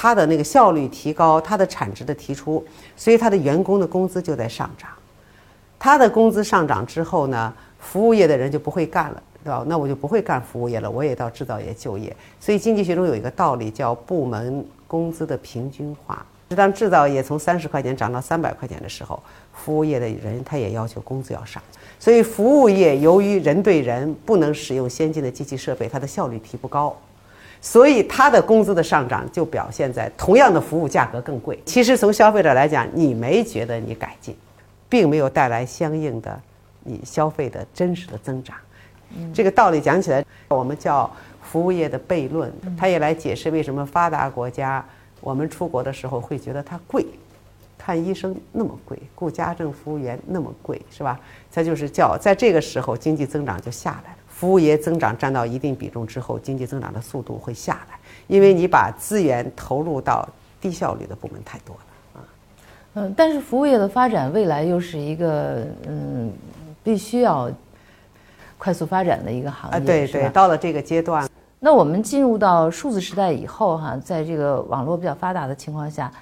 它的那个效率提高，它的产值的提出，所以它的员工的工资就在上涨。它的工资上涨之后呢，服务业的人就不会干了，对吧？那我就不会干服务业了，我也到制造业就业。所以经济学中有一个道理叫部门工资的平均化。当制造业从三十块钱涨到三百块钱的时候，服务业的人他也要求工资要上。所以服务业由于人对人不能使用先进的机器设备，它的效率提不高，所以它的工资的上涨就表现在同样的服务价格更贵。其实从消费者来讲，你没觉得你改进，并没有带来相应的你消费的真实的增长。这个道理讲起来，我们叫服务业的悖论，它也来解释为什么发达国家我们出国的时候会觉得它贵。看医生那么贵，雇家政服务员那么贵，是吧？它就是叫在这个时候经济增长就下来了。服务业增长占到一定比重之后，经济增长的速度会下来，因为你把资源投入到低效率的部门太多了啊。嗯，但是服务业的发展未来又是一个嗯，必须要快速发展的一个行业，对对，到了这个阶段，那我们进入到数字时代以后哈，在这个网络比较发达的情况下。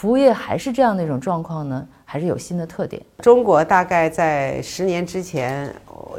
服务业还是这样的一种状况呢，还是有新的特点？中国大概在十年之前，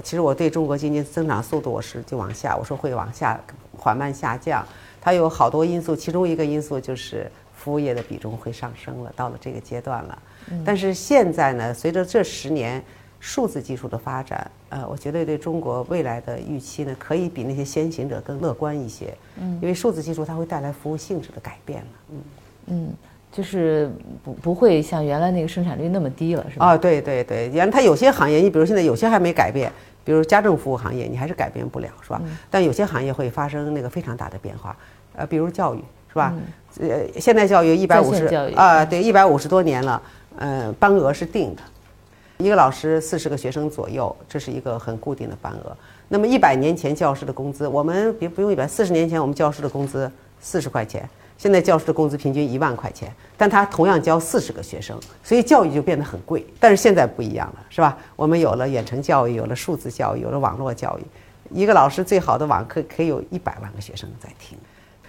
其实我对中国经济增长速度我是就往下，我说会往下缓慢下降。它有好多因素，其中一个因素就是服务业的比重会上升了，到了这个阶段了。但是现在呢，随着这十年数字技术的发展，呃，我觉得对中国未来的预期呢，可以比那些先行者更乐观一些。嗯，因为数字技术它会带来服务性质的改变了。嗯嗯。就是不不会像原来那个生产率那么低了，是吧？啊，对对对，原来它有些行业，你比如现在有些还没改变，比如家政服务行业，你还是改变不了，是吧？但有些行业会发生那个非常大的变化，呃，比如教育，是吧？呃，现代教育一百五十啊，对，一百五十多年了，呃，班额是定的，一个老师四十个学生左右，这是一个很固定的班额。那么一百年前教师的工资，我们别不用一百，四十年前我们教师的工资四十块钱。现在教师的工资平均一万块钱，但他同样教四十个学生，所以教育就变得很贵。但是现在不一样了，是吧？我们有了远程教育，有了数字教育，有了网络教育，一个老师最好的网课可以有一百万个学生在听。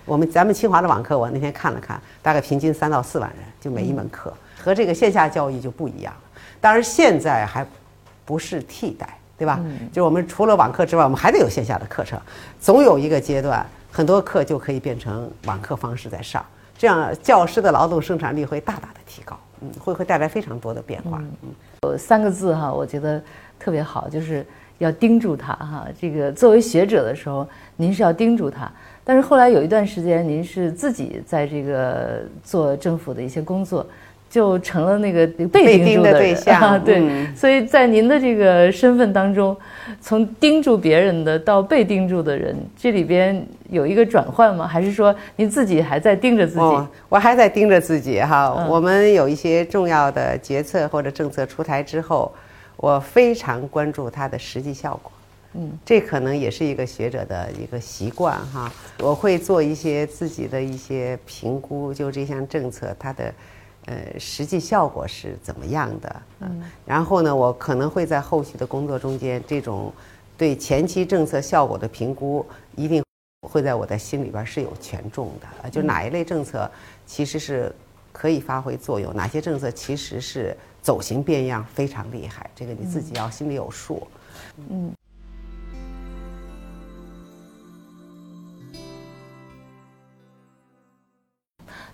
我们咱们清华的网课，我那天看了看，大概平均三到四万人，就每一门课，和这个线下教育就不一样了。当然现在还不是替代，对吧？就是我们除了网课之外，我们还得有线下的课程，总有一个阶段。很多课就可以变成网课方式在上，这样教师的劳动生产力会大大的提高，嗯，会会带来非常多的变化。嗯，有三个字哈，我觉得特别好，就是要盯住他哈。这个作为学者的时候，您是要盯住他，但是后来有一段时间，您是自己在这个做政府的一些工作。就成了那个被盯的对象，对，所以在您的这个身份当中，从盯住别人的到被盯住的人，这里边有一个转换吗？还是说您自己还在盯着自己？我还在盯着自己哈。我们有一些重要的决策或者政策出台之后，我非常关注它的实际效果。嗯，这可能也是一个学者的一个习惯哈。我会做一些自己的一些评估，就这项政策它的。呃，实际效果是怎么样的？嗯，然后呢，我可能会在后续的工作中间，这种对前期政策效果的评估，一定会在我的心里边是有权重的。就哪一类政策其实是可以发挥作用，哪些政策其实是走形变样非常厉害，这个你自己要心里有数。嗯。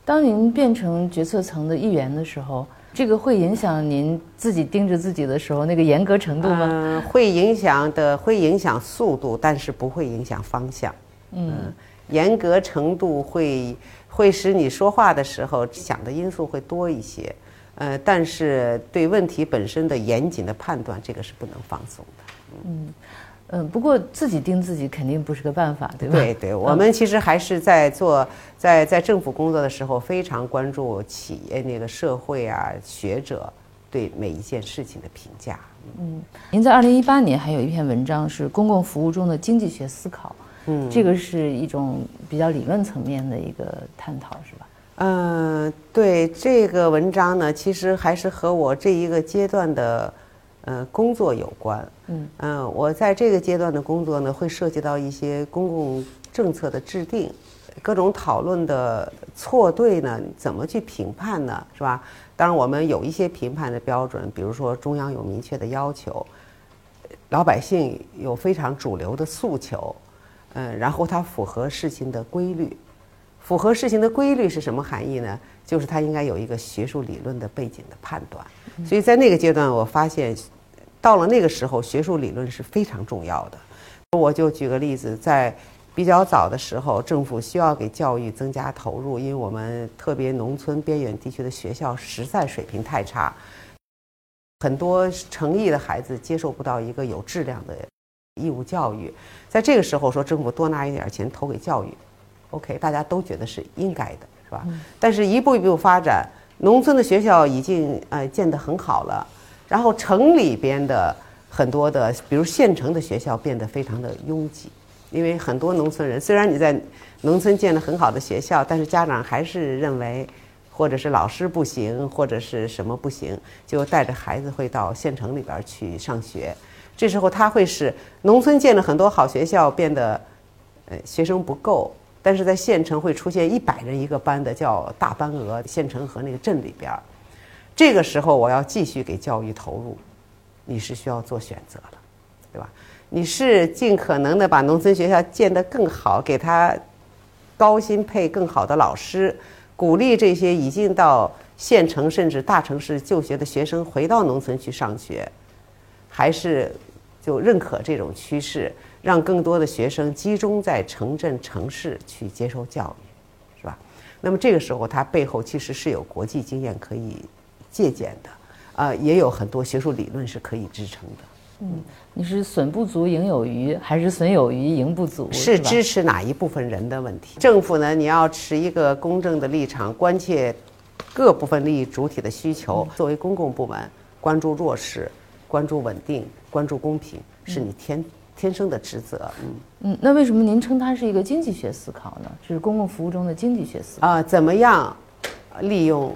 当您变成决策层的一员的时候，这个会影响您自己盯着自己的时候那个严格程度吗？嗯，会影响的，会影响速度，但是不会影响方向。嗯，严格程度会会使你说话的时候想的因素会多一些。呃，但是对问题本身的严谨的判断，这个是不能放松的。嗯。嗯，不过自己盯自己肯定不是个办法，对吧？对对，我们其实还是在做，在在政府工作的时候，非常关注企业那个社会啊学者对每一件事情的评价。嗯，您在二零一八年还有一篇文章是公共服务中的经济学思考，嗯，这个是一种比较理论层面的一个探讨，是吧？嗯，对这个文章呢，其实还是和我这一个阶段的。呃，工作有关。嗯嗯，我在这个阶段的工作呢，会涉及到一些公共政策的制定，各种讨论的错对呢，怎么去评判呢？是吧？当然，我们有一些评判的标准，比如说中央有明确的要求，老百姓有非常主流的诉求，嗯，然后它符合事情的规律。符合事情的规律是什么含义呢？就是它应该有一个学术理论的背景的判断。所以在那个阶段，我发现。到了那个时候，学术理论是非常重要的。我就举个例子，在比较早的时候，政府需要给教育增加投入，因为我们特别农村边远地区的学校实在水平太差，很多诚意的孩子接受不到一个有质量的义务教育。在这个时候，说政府多拿一点钱投给教育，OK，大家都觉得是应该的，是吧？但是一步一步发展，农村的学校已经呃建得很好了。然后城里边的很多的，比如县城的学校变得非常的拥挤，因为很多农村人虽然你在农村建了很好的学校，但是家长还是认为，或者是老师不行，或者是什么不行，就带着孩子会到县城里边去上学。这时候他会使农村建了很多好学校变得，呃，学生不够，但是在县城会出现一百人一个班的叫大班额，县城和那个镇里边。这个时候，我要继续给教育投入，你是需要做选择的，对吧？你是尽可能的把农村学校建得更好，给他高薪配更好的老师，鼓励这些已经到县城甚至大城市就学的学生回到农村去上学，还是就认可这种趋势，让更多的学生集中在城镇城市去接受教育，是吧？那么这个时候，它背后其实是有国际经验可以。借鉴的，啊，也有很多学术理论是可以支撑的。嗯，你是损不足盈有余，还是损有余盈不足？是支持哪一部分人的问题？政府呢，你要持一个公正的立场，关切各部分利益主体的需求。作为公共部门，关注弱势，关注稳定，关注公平，是你天天生的职责。嗯嗯，那为什么您称它是一个经济学思考呢？就是公共服务中的经济学思考啊？怎么样利用？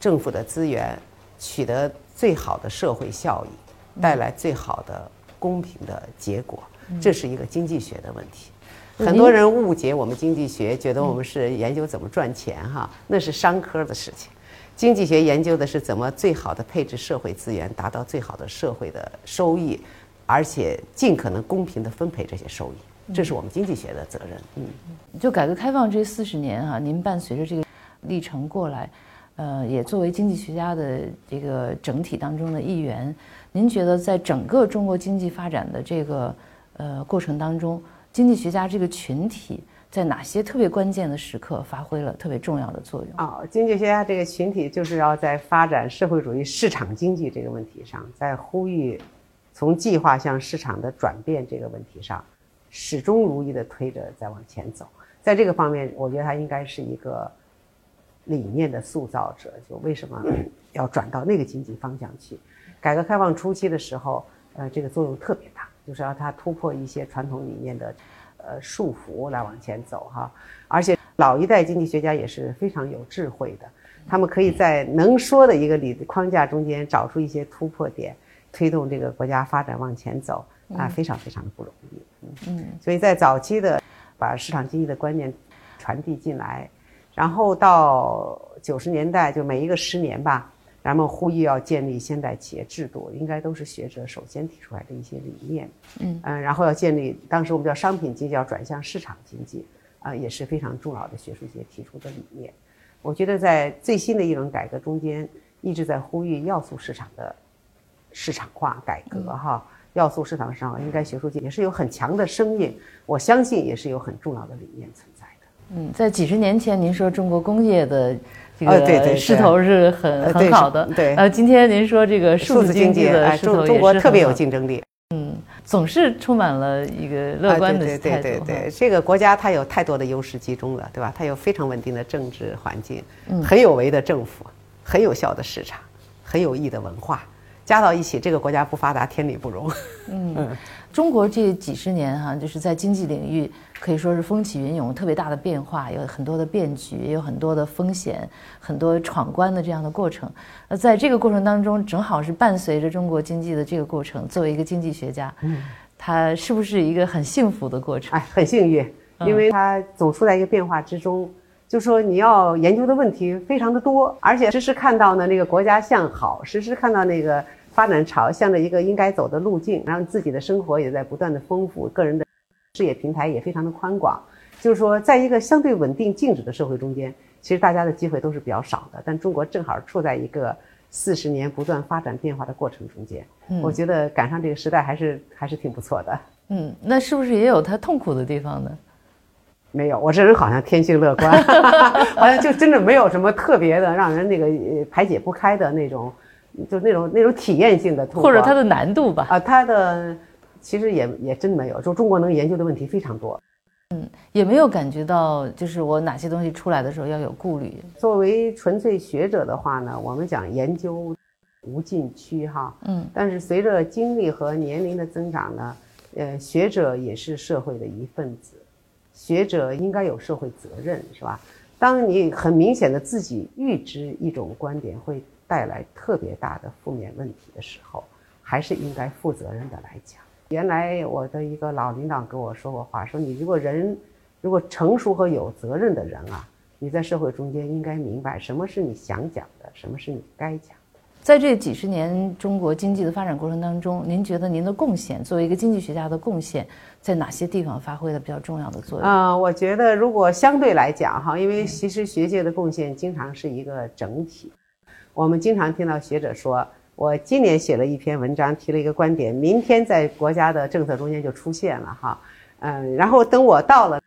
政府的资源取得最好的社会效益，带来最好的公平的结果，这是一个经济学的问题。很多人误解我们经济学，觉得我们是研究怎么赚钱哈，那是商科的事情。经济学研究的是怎么最好的配置社会资源，达到最好的社会的收益，而且尽可能公平的分配这些收益，这是我们经济学的责任。嗯，就改革开放这四十年啊，您伴随着这个历程过来。呃，也作为经济学家的这个整体当中的一员，您觉得在整个中国经济发展的这个呃过程当中，经济学家这个群体在哪些特别关键的时刻发挥了特别重要的作用？啊，经济学家这个群体就是要在发展社会主义市场经济这个问题上，在呼吁从计划向市场的转变这个问题上，始终如一的推着再往前走。在这个方面，我觉得他应该是一个。理念的塑造者，就为什么 要转到那个经济方向去？改革开放初期的时候，呃，这个作用特别大，就是要它突破一些传统理念的，呃，束缚来往前走哈。而且老一代经济学家也是非常有智慧的，他们可以在能说的一个理框架中间找出一些突破点，推动这个国家发展往前走啊，非常非常的不容易。嗯，所以在早期的把市场经济的观念传递进来。然后到九十年代就每一个十年吧，人们呼吁要建立现代企业制度，应该都是学者首先提出来的一些理念。嗯嗯，然后要建立，当时我们叫商品经济，要转向市场经济，啊，也是非常重要的学术界提出的理念。我觉得在最新的一轮改革中间，一直在呼吁要素市场的市场化改革哈。要素市场上，应该学术界也是有很强的声音，我相信也是有很重要的理念存在的。嗯，在几十年前，您说中国工业的这个势头是很很好的，对。呃，今天您说这个数字经济的势头中国特别有竞争力。嗯，总是充满了一个乐观的态度。对对对，这个国家它有太多的优势集中了，对吧？它有非常稳定的政治环境，很有为的政府，很有效的市场，很有益的文化。加到一起，这个国家不发达天理不容。嗯，中国这几十年哈，就是在经济领域可以说是风起云涌，特别大的变化，有很多的变局，也有很多的风险，很多闯关的这样的过程。那在这个过程当中，正好是伴随着中国经济的这个过程。作为一个经济学家，嗯，他是不是一个很幸福的过程？哎，很幸运，因为他总处在一个变化之中。就说你要研究的问题非常的多，而且时时看到呢那个国家向好，时时看到那个。发展朝向着一个应该走的路径，然后自己的生活也在不断的丰富，个人的事业平台也非常的宽广。就是说，在一个相对稳定静止的社会中间，其实大家的机会都是比较少的。但中国正好处在一个四十年不断发展变化的过程中间，我觉得赶上这个时代还是还是挺不错的。嗯，那是不是也有它痛苦的地方呢？没有，我这人好像天性乐观，好像就真的没有什么特别的让人那个排解不开的那种。就那种那种体验性的痛，或者它的难度吧。啊，它的其实也也真没有。就中国能研究的问题非常多，嗯，也没有感觉到就是我哪些东西出来的时候要有顾虑。作为纯粹学者的话呢，我们讲研究无禁区哈，嗯，但是随着经历和年龄的增长呢，呃，学者也是社会的一份子，学者应该有社会责任，是吧？当你很明显的自己预知一种观点会。带来特别大的负面问题的时候，还是应该负责任的来讲。原来我的一个老领导跟我说过话，说你如果人如果成熟和有责任的人啊，你在社会中间应该明白什么是你想讲的，什么是你该讲的。在这几十年中国经济的发展过程当中，您觉得您的贡献，作为一个经济学家的贡献，在哪些地方发挥了比较重要的作用？啊，我觉得如果相对来讲哈，因为其实学界的贡献经常是一个整体。我们经常听到学者说：“我今年写了一篇文章，提了一个观点，明天在国家的政策中间就出现了哈，嗯，然后等我到了，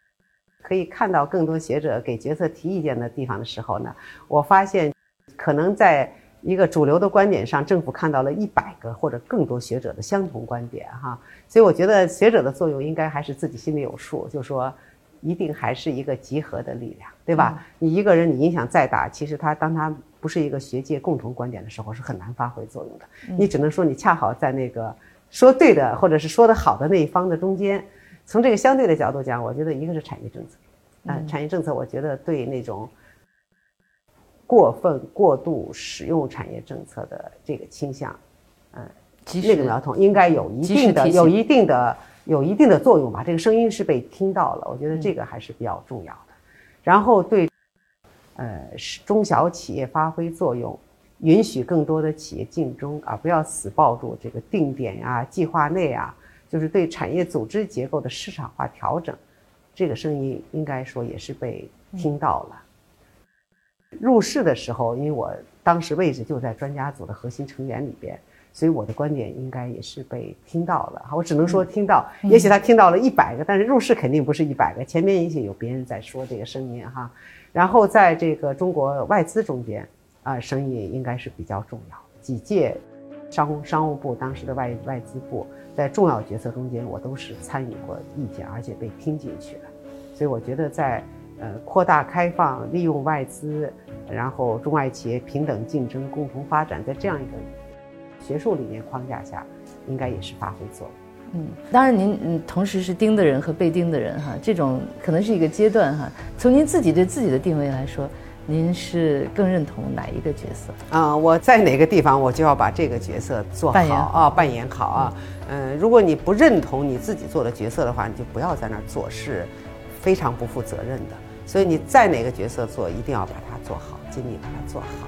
可以看到更多学者给决策提意见的地方的时候呢，我发现，可能在一个主流的观点上，政府看到了一百个或者更多学者的相同观点哈，所以我觉得学者的作用应该还是自己心里有数，就说，一定还是一个集合的力量，对吧？你一个人你影响再大，其实他当他。不是一个学界共同观点的时候，是很难发挥作用的。你只能说你恰好在那个说对的或者是说的好的那一方的中间。从这个相对的角度讲，我觉得一个是产业政策，啊，产业政策我觉得对那种过分过度使用产业政策的这个倾向，嗯，那个苗头应该有一定的、有一定的、有一定的作用吧。这个声音是被听到了，我觉得这个还是比较重要的。然后对。呃，使中小企业发挥作用，允许更多的企业竞争啊，不要死抱住这个定点啊、计划内啊，就是对产业组织结构的市场化调整，这个声音应该说也是被听到了。入市的时候，因为我当时位置就在专家组的核心成员里边，所以我的观点应该也是被听到了。我只能说听到，也许他听到了一百个，但是入市肯定不是一百个，前面也许有别人在说这个声音哈。然后在这个中国外资中间，啊，生意应该是比较重要。几届商商务部当时的外外资部在重要决策中间，我都是参与过意见，而且被听进去了。所以我觉得在呃扩大开放、利用外资，然后中外企业平等竞争、共同发展，在这样一个学术理念框架下，应该也是发挥作用。嗯，当然，您嗯，同时是盯的人和被盯的人哈，这种可能是一个阶段哈。从您自己对自己的定位来说，您是更认同哪一个角色啊？我在哪个地方，我就要把这个角色做好啊，扮演好啊。嗯，如果你不认同你自己做的角色的话，你就不要在那儿做，是非常不负责任的。所以你在哪个角色做，一定要把它做好，尽力把它做好。